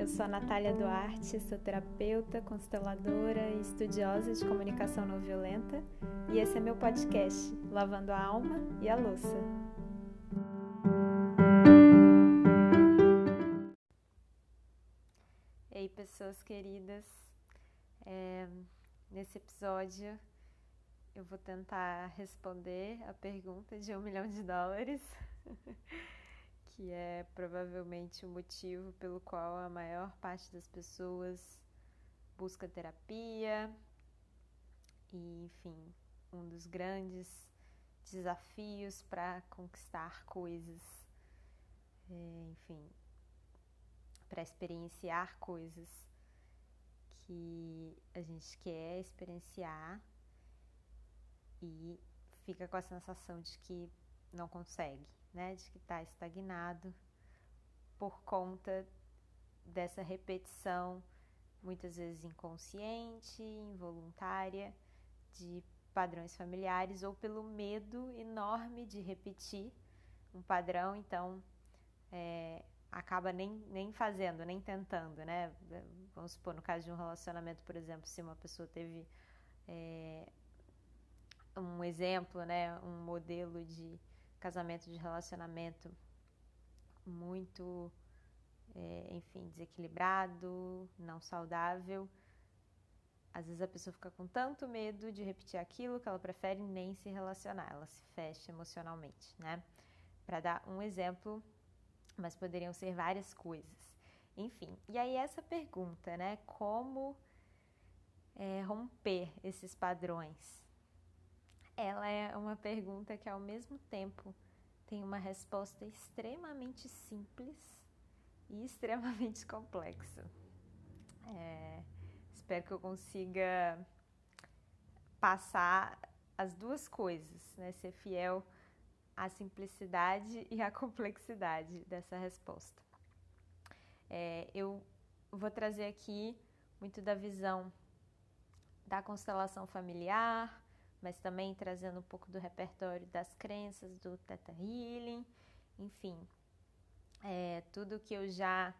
Eu sou a Natália Duarte, sou terapeuta, consteladora e estudiosa de comunicação não violenta, e esse é meu podcast, Lavando a Alma e a Louça. Ei, pessoas queridas, é, nesse episódio eu vou tentar responder a pergunta de um milhão de dólares. que é provavelmente o motivo pelo qual a maior parte das pessoas busca terapia. E, enfim, um dos grandes desafios para conquistar coisas, é, enfim, para experienciar coisas que a gente quer experienciar e fica com a sensação de que não consegue né, de que está estagnado por conta dessa repetição, muitas vezes inconsciente, involuntária, de padrões familiares ou pelo medo enorme de repetir um padrão, então é, acaba nem, nem fazendo, nem tentando, né? Vamos supor, no caso de um relacionamento, por exemplo, se uma pessoa teve é, um exemplo, né, um modelo de casamento de relacionamento muito, é, enfim, desequilibrado, não saudável. Às vezes a pessoa fica com tanto medo de repetir aquilo que ela prefere nem se relacionar, ela se fecha emocionalmente, né? Para dar um exemplo, mas poderiam ser várias coisas. Enfim, e aí essa pergunta, né? Como é, romper esses padrões? Ela é uma pergunta que ao mesmo tempo tem uma resposta extremamente simples e extremamente complexa. É, espero que eu consiga passar as duas coisas, né? Ser fiel à simplicidade e à complexidade dessa resposta. É, eu vou trazer aqui muito da visão da constelação familiar, mas também trazendo um pouco do repertório das crenças do Theta Healing, enfim, é, tudo que eu já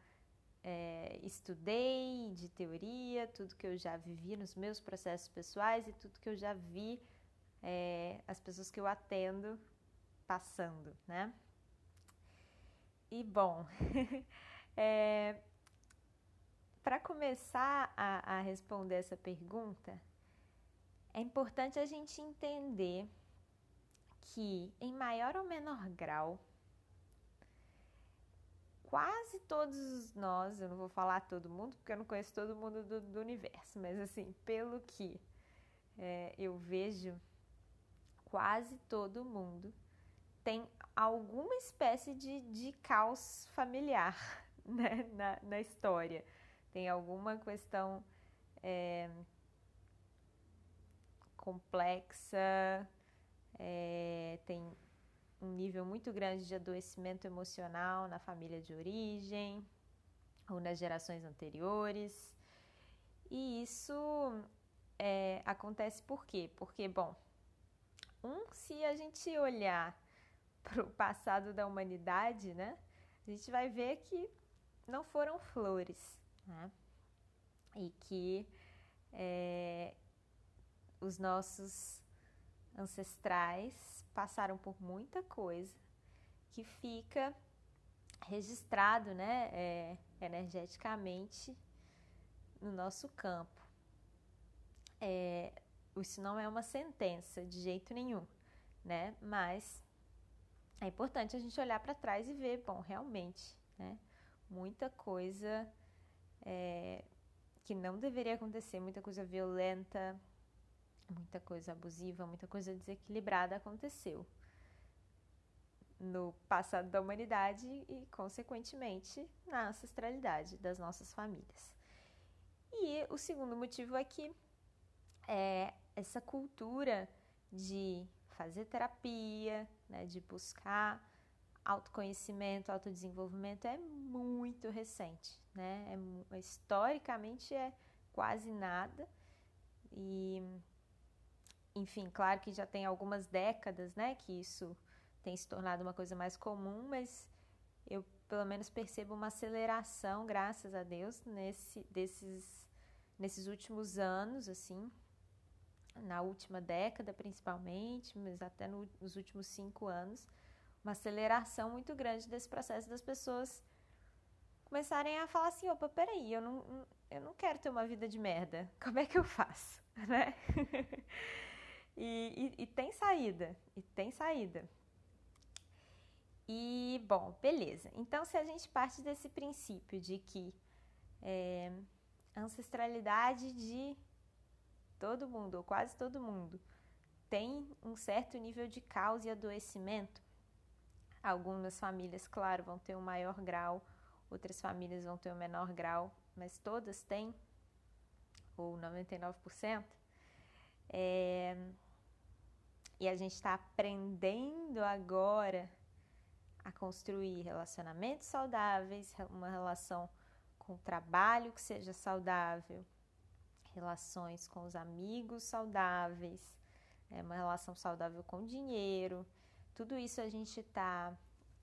é, estudei de teoria, tudo que eu já vivi nos meus processos pessoais e tudo que eu já vi é, as pessoas que eu atendo passando, né? E bom, é, para começar a, a responder essa pergunta, é importante a gente entender que, em maior ou menor grau, quase todos nós, eu não vou falar todo mundo, porque eu não conheço todo mundo do, do universo, mas assim, pelo que é, eu vejo, quase todo mundo tem alguma espécie de, de caos familiar né, na, na história. Tem alguma questão é, complexa, é, tem um nível muito grande de adoecimento emocional na família de origem ou nas gerações anteriores. E isso é, acontece por quê? Porque, bom, um, se a gente olhar para o passado da humanidade, né, a gente vai ver que não foram flores, né? E que é, os nossos ancestrais passaram por muita coisa que fica registrado, né, é, energeticamente no nosso campo. É, isso não é uma sentença de jeito nenhum, né? Mas é importante a gente olhar para trás e ver, bom, realmente, né? Muita coisa é, que não deveria acontecer, muita coisa violenta, muita coisa abusiva, muita coisa desequilibrada aconteceu no passado da humanidade e, consequentemente, na ancestralidade das nossas famílias. E o segundo motivo é que é, essa cultura de fazer terapia, né, de buscar autoconhecimento, autodesenvolvimento é muito recente, né? É, historicamente é quase nada e enfim, claro que já tem algumas décadas, né, que isso tem se tornado uma coisa mais comum, mas eu pelo menos percebo uma aceleração, graças a Deus, nesse, desses, nesses últimos anos, assim, na última década principalmente, mas até no, nos últimos cinco anos, uma aceleração muito grande desse processo das pessoas começarem a falar assim, opa, peraí, eu não, eu não quero ter uma vida de merda, como é que eu faço, né? E, e, e tem saída, e tem saída. E, bom, beleza. Então, se a gente parte desse princípio de que é, ancestralidade de todo mundo, ou quase todo mundo, tem um certo nível de causa e adoecimento. Algumas famílias, claro, vão ter um maior grau, outras famílias vão ter um menor grau, mas todas têm, ou 99%. É, e a gente está aprendendo agora a construir relacionamentos saudáveis, uma relação com o trabalho que seja saudável, relações com os amigos saudáveis, é, uma relação saudável com o dinheiro. Tudo isso a gente está,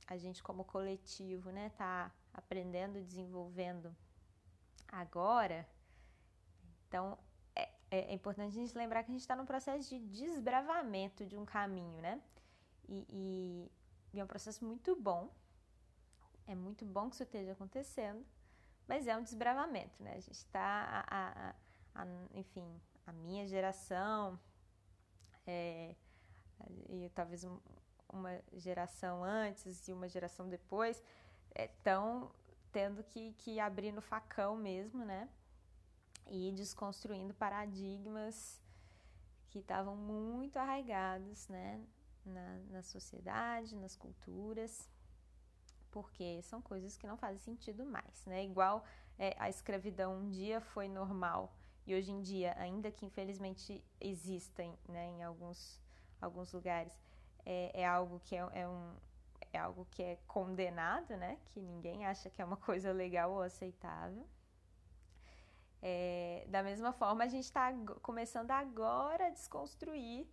a gente como coletivo, né, tá aprendendo, desenvolvendo agora. Então é, é, importante a gente lembrar que a gente está num processo de desbravamento de um caminho, né? E, e, é um processo muito bom. É muito bom que isso esteja acontecendo, mas é um desbravamento, né? A gente está enfim, a minha geração é, e talvez um, uma geração antes e uma geração depois estão é, tendo que, que abrir no facão mesmo, né? E desconstruindo paradigmas que estavam muito arraigados, né? Na, na sociedade, nas culturas, porque são coisas que não fazem sentido mais, né? Igual é, a escravidão um dia foi normal e hoje em dia, ainda que infelizmente existem né, em alguns, alguns lugares, é, é algo que é, é, um, é algo que é condenado, né? Que ninguém acha que é uma coisa legal ou aceitável. É, da mesma forma, a gente está começando agora a desconstruir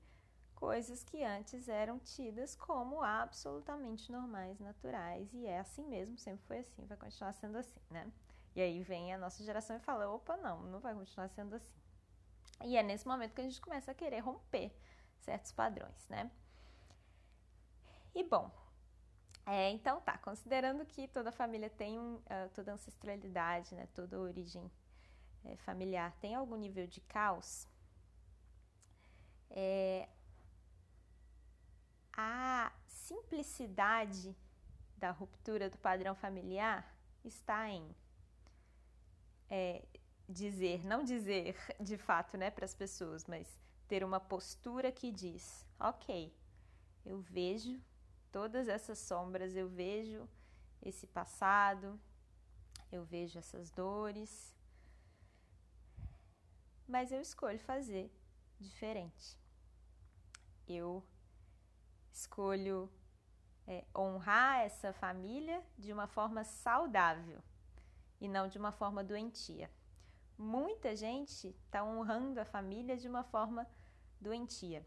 coisas que antes eram tidas como absolutamente normais, naturais, e é assim mesmo, sempre foi assim, vai continuar sendo assim, né? E aí vem a nossa geração e fala: opa, não, não vai continuar sendo assim. E é nesse momento que a gente começa a querer romper certos padrões, né? E bom, é, então tá, considerando que toda família tem uh, toda ancestralidade, né, toda origem é, familiar tem algum nível de caos, é, a simplicidade da ruptura do padrão familiar está em é, dizer, não dizer de fato, né, para as pessoas, mas ter uma postura que diz: ok, eu vejo todas essas sombras, eu vejo esse passado, eu vejo essas dores, mas eu escolho fazer diferente. Eu escolho é, honrar essa família de uma forma saudável e não de uma forma doentia. Muita gente está honrando a família de uma forma doentia.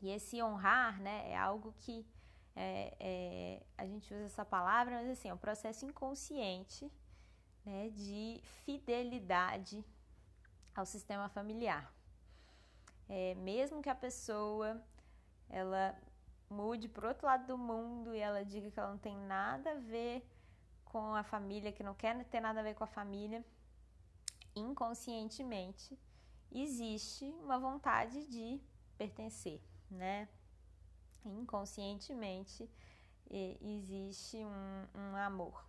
E esse honrar né, é algo que é, é, a gente usa essa palavra, mas assim, é um processo inconsciente né, de fidelidade ao sistema familiar. É, mesmo que a pessoa ela mude para outro lado do mundo e ela diga que ela não tem nada a ver com a família, que não quer ter nada a ver com a família, inconscientemente existe uma vontade de pertencer, né? Inconscientemente existe um, um amor.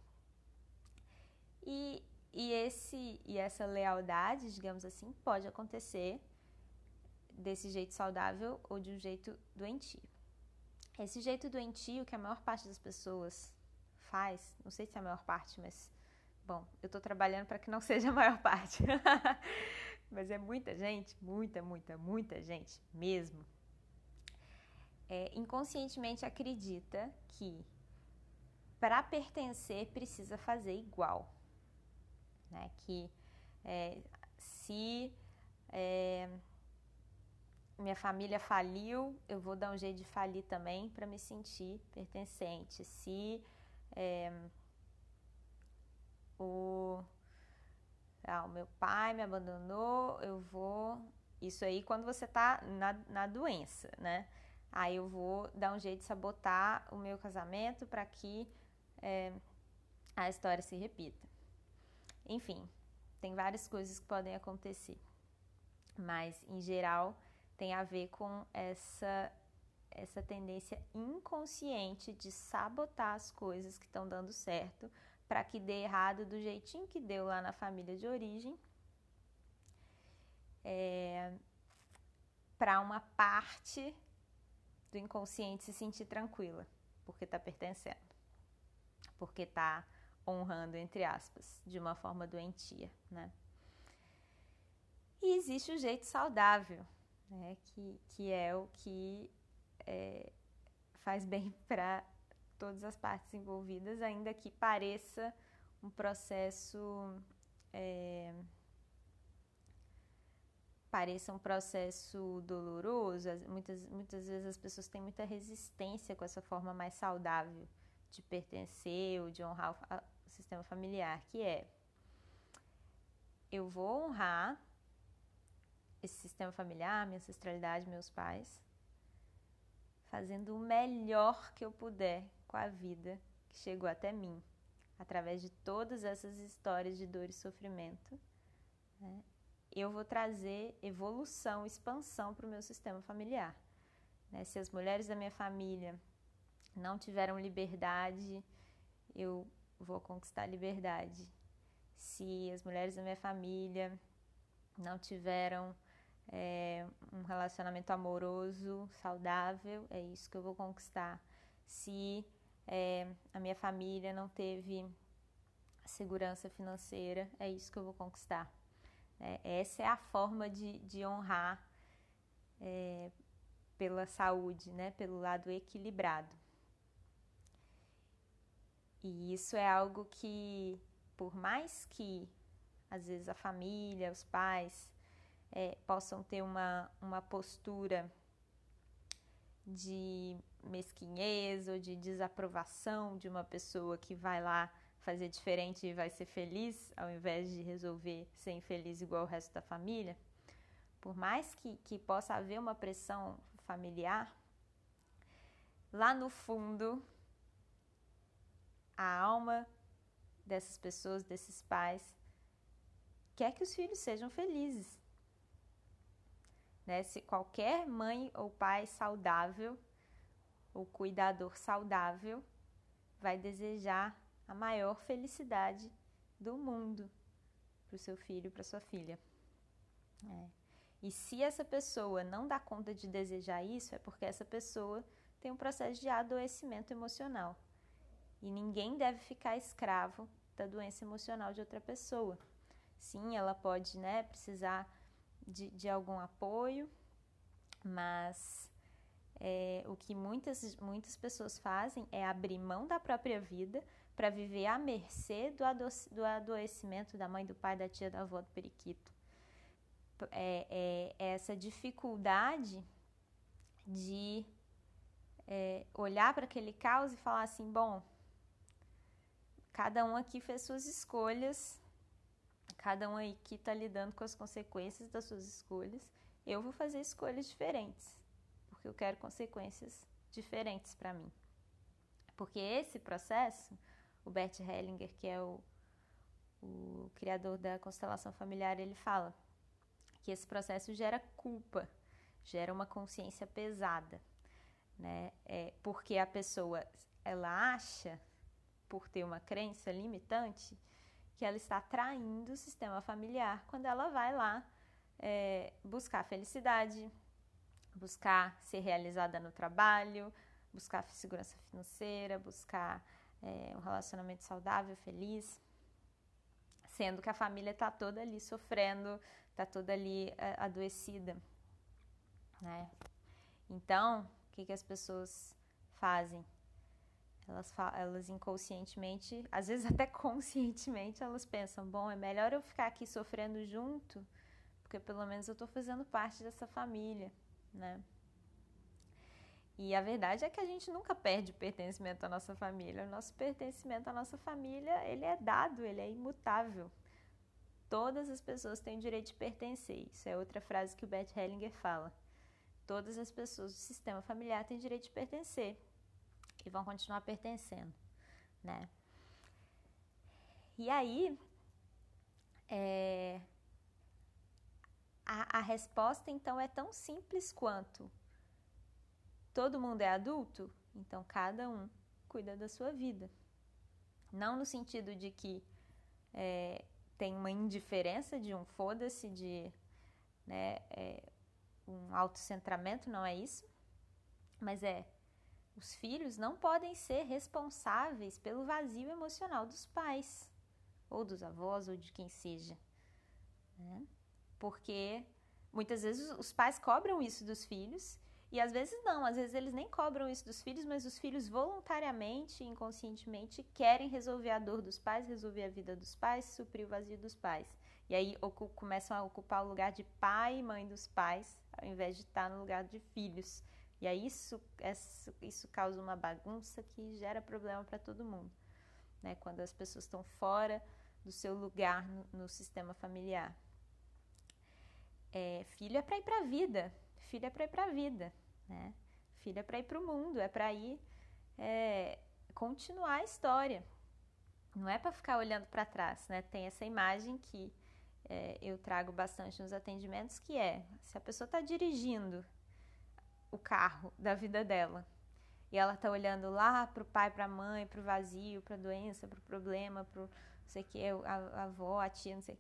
E, e, esse, e essa lealdade, digamos assim, pode acontecer desse jeito saudável ou de um jeito doentio. Esse jeito doentio que a maior parte das pessoas faz, não sei se é a maior parte, mas bom, eu estou trabalhando para que não seja a maior parte. mas é muita gente, muita, muita, muita gente mesmo. É, inconscientemente acredita que para pertencer precisa fazer igual, né? Que é, se é, minha família faliu, eu vou dar um jeito de falir também para me sentir pertencente. Se é, o, ah, o meu pai me abandonou, eu vou. Isso aí quando você tá na, na doença, né? Aí eu vou dar um jeito de sabotar o meu casamento para que é, a história se repita. Enfim, tem várias coisas que podem acontecer, mas em geral tem a ver com essa essa tendência inconsciente de sabotar as coisas que estão dando certo para que dê errado do jeitinho que deu lá na família de origem. É, para uma parte do inconsciente se sentir tranquila, porque está pertencendo, porque está honrando, entre aspas, de uma forma doentia, né? E existe o jeito saudável, né? Que, que é o que é, faz bem para todas as partes envolvidas, ainda que pareça um processo. É, pareça um processo doloroso, muitas, muitas vezes as pessoas têm muita resistência com essa forma mais saudável de pertencer ou de honrar sistema familiar, que é eu vou honrar esse sistema familiar, minha ancestralidade, meus pais, fazendo o melhor que eu puder com a vida que chegou até mim, através de todas essas histórias de dor e sofrimento. Né? Eu vou trazer evolução, expansão para o meu sistema familiar. Né? Se as mulheres da minha família não tiveram liberdade, eu vou conquistar liberdade. Se as mulheres da minha família não tiveram é, um relacionamento amoroso, saudável, é isso que eu vou conquistar. Se é, a minha família não teve segurança financeira, é isso que eu vou conquistar. É, essa é a forma de, de honrar é, pela saúde, né, pelo lado equilibrado. E isso é algo que, por mais que às vezes a família, os pais é, possam ter uma, uma postura de mesquinhez ou de desaprovação de uma pessoa que vai lá fazer diferente e vai ser feliz, ao invés de resolver ser infeliz igual o resto da família, por mais que, que possa haver uma pressão familiar, lá no fundo, a alma dessas pessoas, desses pais, quer que os filhos sejam felizes. Né? Se qualquer mãe ou pai saudável, ou cuidador saudável, vai desejar a maior felicidade do mundo para o seu filho, para sua filha. É. E se essa pessoa não dá conta de desejar isso, é porque essa pessoa tem um processo de adoecimento emocional. E ninguém deve ficar escravo da doença emocional de outra pessoa. Sim, ela pode né, precisar de, de algum apoio, mas é, o que muitas, muitas pessoas fazem é abrir mão da própria vida para viver à mercê do, ado do adoecimento da mãe, do pai, da tia, da avó, do periquito. É, é, é essa dificuldade de é, olhar para aquele caos e falar assim: bom, cada um aqui fez suas escolhas, cada um aqui está lidando com as consequências das suas escolhas. Eu vou fazer escolhas diferentes, porque eu quero consequências diferentes para mim. Porque esse processo, o Bert Hellinger, que é o, o criador da constelação familiar, ele fala que esse processo gera culpa, gera uma consciência pesada, né? É, porque a pessoa ela acha, por ter uma crença limitante, que ela está traindo o sistema familiar quando ela vai lá é, buscar felicidade, buscar ser realizada no trabalho, buscar segurança financeira, buscar é, um relacionamento saudável, feliz, sendo que a família está toda ali sofrendo, está toda ali é, adoecida, né? Então, o que, que as pessoas fazem? Elas, elas inconscientemente, às vezes até conscientemente, elas pensam: bom, é melhor eu ficar aqui sofrendo junto, porque pelo menos eu estou fazendo parte dessa família, né? E a verdade é que a gente nunca perde o pertencimento à nossa família. O nosso pertencimento à nossa família, ele é dado, ele é imutável. Todas as pessoas têm o direito de pertencer. Isso é outra frase que o Bert Hellinger fala. Todas as pessoas do sistema familiar têm direito de pertencer e vão continuar pertencendo, né? E aí, é, a, a resposta então é tão simples quanto todo mundo é adulto, então cada um cuida da sua vida. Não no sentido de que é, tem uma indiferença de um foda-se, de né, é, um autocentramento, não é isso, mas é os filhos não podem ser responsáveis pelo vazio emocional dos pais, ou dos avós, ou de quem seja. Né? Porque muitas vezes os pais cobram isso dos filhos e às vezes não, às vezes eles nem cobram isso dos filhos, mas os filhos voluntariamente, inconscientemente, querem resolver a dor dos pais, resolver a vida dos pais, suprir o vazio dos pais. E aí começam a ocupar o lugar de pai e mãe dos pais, ao invés de estar no lugar de filhos. E aí isso, isso, causa uma bagunça que gera problema para todo mundo. Né? Quando as pessoas estão fora do seu lugar no, no sistema familiar. É, filho é para ir para a vida, filho é para ir para a vida, né? Filho é para ir para o mundo, é para ir é, continuar a história. Não é para ficar olhando para trás, né? Tem essa imagem que é, eu trago bastante nos atendimentos, que é se a pessoa está dirigindo o carro da vida dela e ela está olhando lá para o pai, para a mãe, para o vazio, para a doença, para o problema, para não sei o que, a, a avó, a tia, não sei.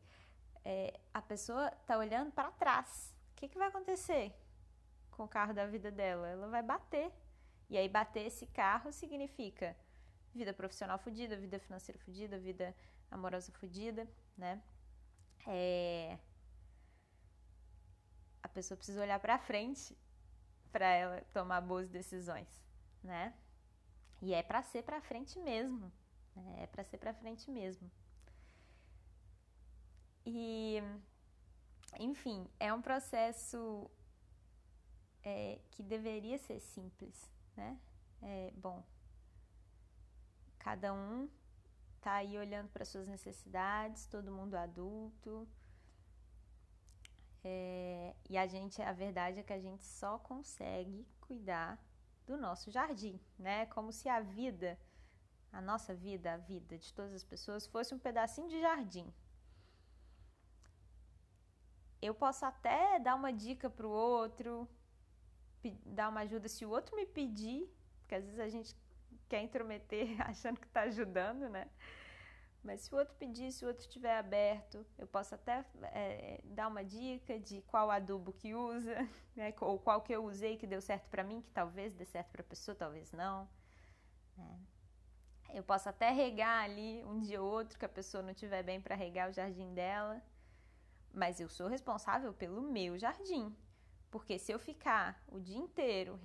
É, a pessoa está olhando para trás. O que, que vai acontecer com o carro da vida dela? Ela vai bater. E aí, bater esse carro significa vida profissional fodida, vida financeira fodida, vida amorosa fodida, né? É... A pessoa precisa olhar para frente para ela tomar boas decisões, né? E é para ser para frente mesmo, né? é para ser para frente mesmo. E, enfim, é um processo é, que deveria ser simples, né? É, bom, cada um tá aí olhando para suas necessidades, todo mundo adulto. É, e a gente, a verdade é que a gente só consegue cuidar do nosso jardim, né? Como se a vida, a nossa vida, a vida de todas as pessoas fosse um pedacinho de jardim. Eu posso até dar uma dica para o outro, dar uma ajuda se o outro me pedir, porque às vezes a gente quer intrometer achando que está ajudando, né? Mas se o outro pedir, se o outro estiver aberto, eu posso até é, dar uma dica de qual adubo que usa, né? ou qual que eu usei que deu certo para mim, que talvez dê certo para a pessoa, talvez não. Né? Eu posso até regar ali um dia ou outro que a pessoa não estiver bem para regar o jardim dela, mas eu sou responsável pelo meu jardim. Porque se eu ficar o dia inteiro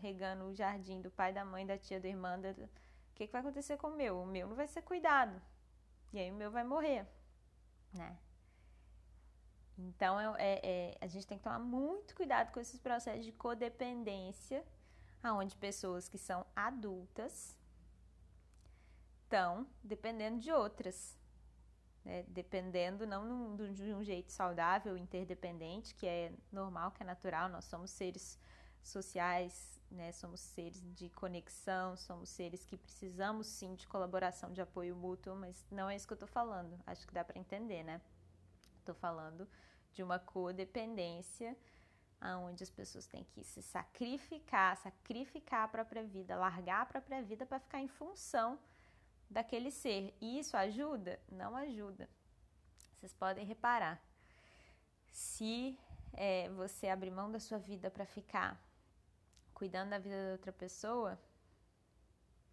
regando, o jardim do pai, da mãe, da tia, da irmã, o que, que vai acontecer com o meu? O meu não vai ser cuidado. E aí o meu vai morrer, né? Então é, é, a gente tem que tomar muito cuidado com esses processos de codependência, aonde pessoas que são adultas estão dependendo de outras né, dependendo não de um jeito saudável, interdependente, que é normal, que é natural, nós somos seres sociais, né, somos seres de conexão, somos seres que precisamos sim de colaboração, de apoio mútuo, mas não é isso que eu estou falando, acho que dá para entender, né? Estou falando de uma codependência onde as pessoas têm que se sacrificar, sacrificar a própria vida, largar a própria vida para ficar em função daquele ser. E isso ajuda? Não ajuda. Vocês podem reparar. Se é, você abrir mão da sua vida para ficar cuidando da vida da outra pessoa,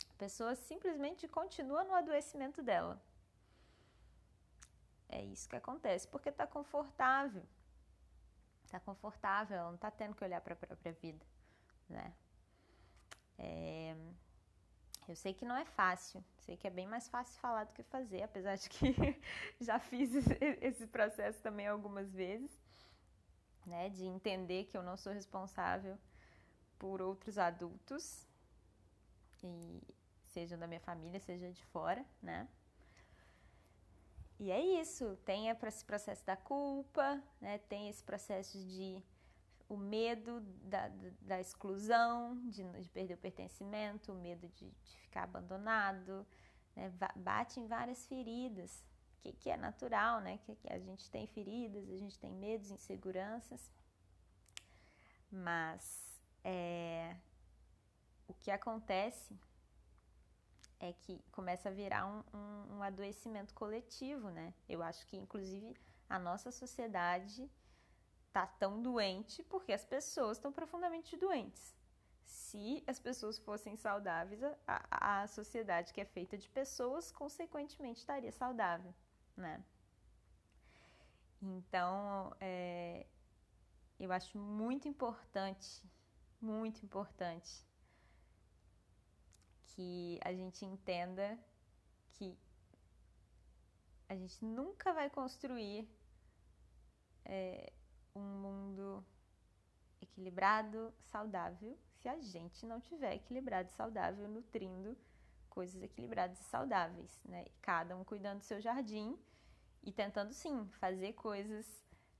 a pessoa simplesmente continua no adoecimento dela. É isso que acontece, porque está confortável. Está confortável, ela não está tendo que olhar para a própria vida, né? É, eu sei que não é fácil, sei que é bem mais fácil falar do que fazer, apesar de que já fiz esse processo também algumas vezes, né, de entender que eu não sou responsável por outros adultos, e sejam da minha família, seja de fora, né? E é isso, tem esse processo da culpa, né? tem esse processo de o medo da, da exclusão, de, de, perder o pertencimento, o medo de, de ficar abandonado, né? bate em várias feridas, que, que é natural, né? Que, que, a gente tem feridas, a gente tem medos, inseguranças, mas é, o que acontece é que começa a virar um, um, um adoecimento coletivo, né? Eu acho que, inclusive, a nossa sociedade tá tão doente porque as pessoas estão profundamente doentes. Se as pessoas fossem saudáveis, a, a sociedade que é feita de pessoas, consequentemente, estaria saudável, né? Então, é, eu acho muito importante, muito importante que a gente entenda que a gente nunca vai construir é, um mundo equilibrado, saudável, se a gente não tiver equilibrado e saudável, nutrindo coisas equilibradas e saudáveis, né? Cada um cuidando do seu jardim e tentando sim fazer coisas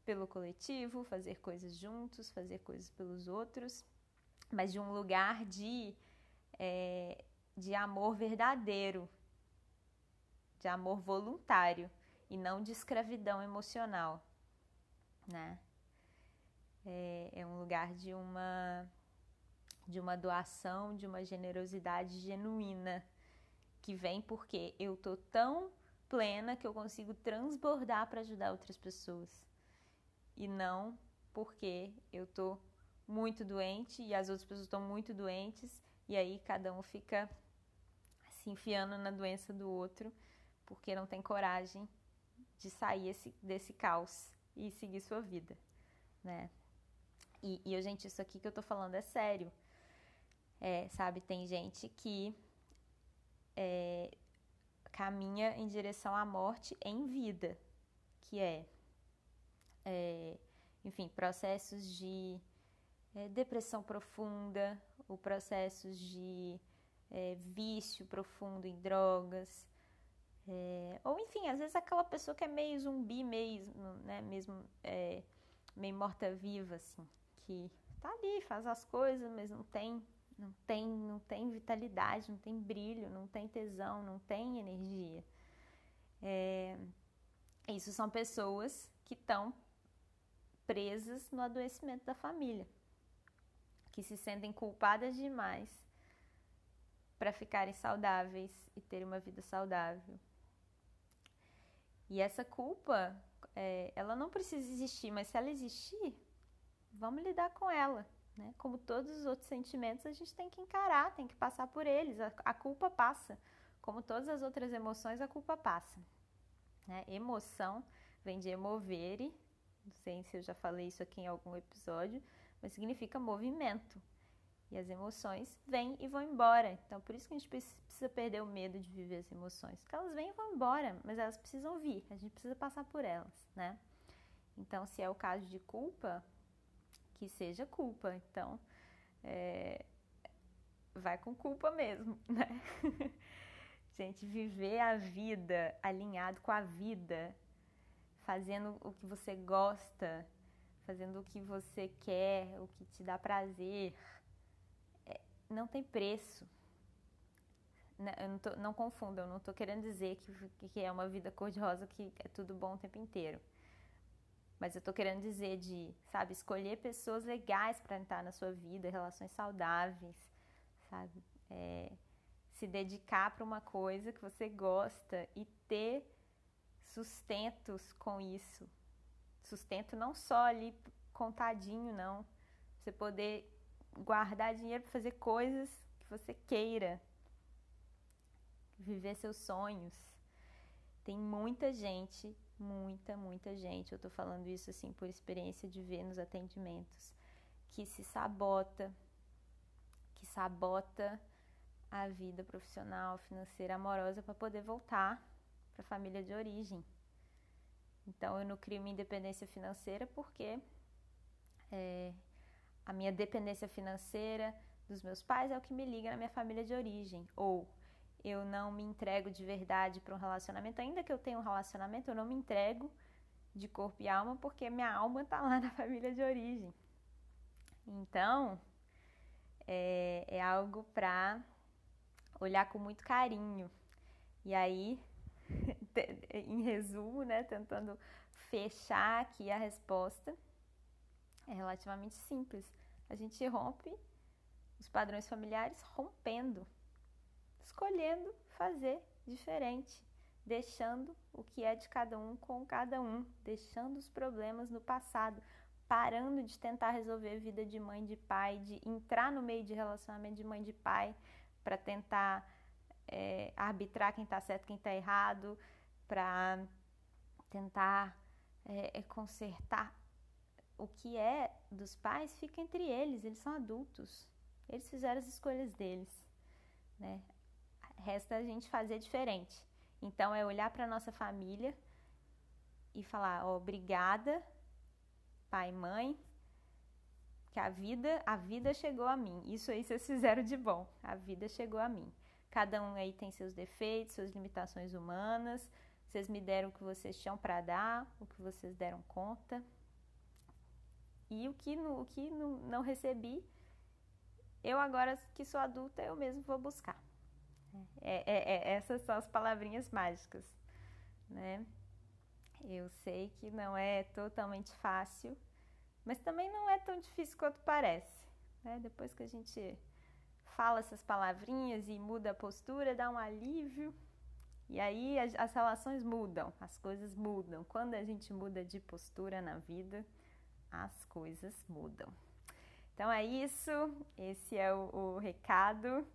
pelo coletivo, fazer coisas juntos, fazer coisas pelos outros, mas de um lugar de é, de amor verdadeiro, de amor voluntário e não de escravidão emocional, né? É, é um lugar de uma de uma doação, de uma generosidade genuína que vem porque eu tô tão plena que eu consigo transbordar para ajudar outras pessoas e não porque eu tô muito doente e as outras pessoas estão muito doentes e aí cada um fica se enfiando na doença do outro porque não tem coragem de sair esse, desse caos e seguir sua vida, né? E, e, gente, isso aqui que eu tô falando é sério. É, sabe, tem gente que é, caminha em direção à morte em vida, que é, é enfim, processos de é, depressão profunda, ou processos de é, vício profundo em drogas, é, ou enfim, às vezes aquela pessoa que é meio zumbi, meio, né, mesmo é, meio morta-viva, assim, que tá ali, faz as coisas, mas não tem, não tem, não tem vitalidade, não tem brilho, não tem tesão, não tem energia. É, isso são pessoas que estão presas no adoecimento da família, que se sentem culpadas demais para ficarem saudáveis e terem uma vida saudável. E essa culpa, é, ela não precisa existir, mas se ela existir, vamos lidar com ela. Né? Como todos os outros sentimentos, a gente tem que encarar, tem que passar por eles. A, a culpa passa. Como todas as outras emoções, a culpa passa. Né? Emoção vem de emovere, não sei se eu já falei isso aqui em algum episódio, mas significa movimento. E as emoções vêm e vão embora. Então, por isso que a gente precisa perder o medo de viver as emoções. Porque elas vêm e vão embora, mas elas precisam vir. A gente precisa passar por elas, né? Então, se é o caso de culpa, que seja culpa. Então, é... vai com culpa mesmo, né? gente, viver a vida alinhado com a vida, fazendo o que você gosta, fazendo o que você quer, o que te dá prazer não tem preço. Né, não, tô, não não estou querendo dizer que, que é uma vida cor-de-rosa que é tudo bom o tempo inteiro. Mas eu estou querendo dizer de, sabe, escolher pessoas legais para entrar na sua vida, relações saudáveis, sabe? É, se dedicar para uma coisa que você gosta e ter sustentos com isso. Sustento não só ali contadinho, não. Você poder guardar dinheiro para fazer coisas que você queira, viver seus sonhos. Tem muita gente, muita, muita gente, eu tô falando isso assim por experiência de ver nos atendimentos, que se sabota, que sabota a vida profissional, financeira, amorosa para poder voltar para a família de origem. Então eu não crio minha independência financeira porque é, a minha dependência financeira dos meus pais é o que me liga na minha família de origem. Ou eu não me entrego de verdade para um relacionamento, ainda que eu tenha um relacionamento, eu não me entrego de corpo e alma porque minha alma está lá na família de origem. Então, é, é algo para olhar com muito carinho. E aí, em resumo, né, tentando fechar aqui a resposta, é relativamente simples. A gente rompe os padrões familiares rompendo, escolhendo fazer diferente, deixando o que é de cada um com cada um, deixando os problemas no passado, parando de tentar resolver a vida de mãe de pai, de entrar no meio de relacionamento de mãe de pai para tentar é, arbitrar quem está certo, quem está errado, para tentar é, é, consertar o que é dos pais fica entre eles, eles são adultos, eles fizeram as escolhas deles, né? Resta a gente fazer diferente. Então é olhar para nossa família e falar, oh, obrigada, pai e mãe, que a vida, a vida chegou a mim. Isso aí vocês fizeram de bom. A vida chegou a mim. Cada um aí tem seus defeitos, suas limitações humanas. Vocês me deram o que vocês tinham para dar, o que vocês deram conta. E o que, no, o que no, não recebi, eu agora que sou adulta, eu mesmo vou buscar. É, é, é, essas são as palavrinhas mágicas, né? Eu sei que não é totalmente fácil, mas também não é tão difícil quanto parece. Né? Depois que a gente fala essas palavrinhas e muda a postura, dá um alívio. E aí as, as relações mudam, as coisas mudam. Quando a gente muda de postura na vida, as coisas mudam. Então é isso, esse é o, o recado.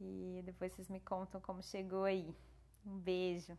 E depois vocês me contam como chegou aí. Um beijo.